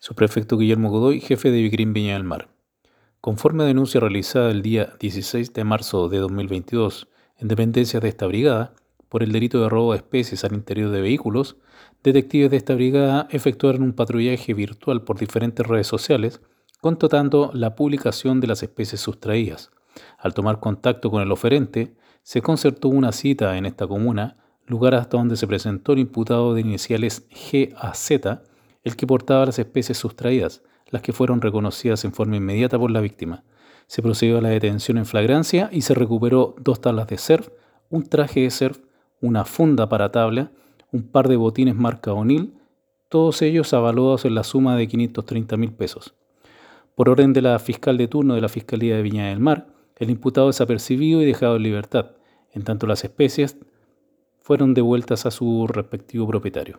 Subprefecto Guillermo Godoy, jefe de Vigrín Viña del Mar. Conforme a denuncia realizada el día 16 de marzo de 2022 en dependencias de esta brigada, por el delito de robo de especies al interior de vehículos, detectives de esta brigada efectuaron un patrullaje virtual por diferentes redes sociales, constatando la publicación de las especies sustraídas. Al tomar contacto con el oferente, se concertó una cita en esta comuna, lugar hasta donde se presentó el imputado de iniciales GAZ, el que portaba las especies sustraídas, las que fueron reconocidas en forma inmediata por la víctima. Se procedió a la detención en flagrancia y se recuperó dos tablas de surf, un traje de surf, una funda para tabla, un par de botines marca O'Neill, todos ellos avaluados en la suma de 530 mil pesos. Por orden de la fiscal de turno de la Fiscalía de Viña del Mar, el imputado es apercibido y dejado en libertad, en tanto las especies fueron devueltas a su respectivo propietario.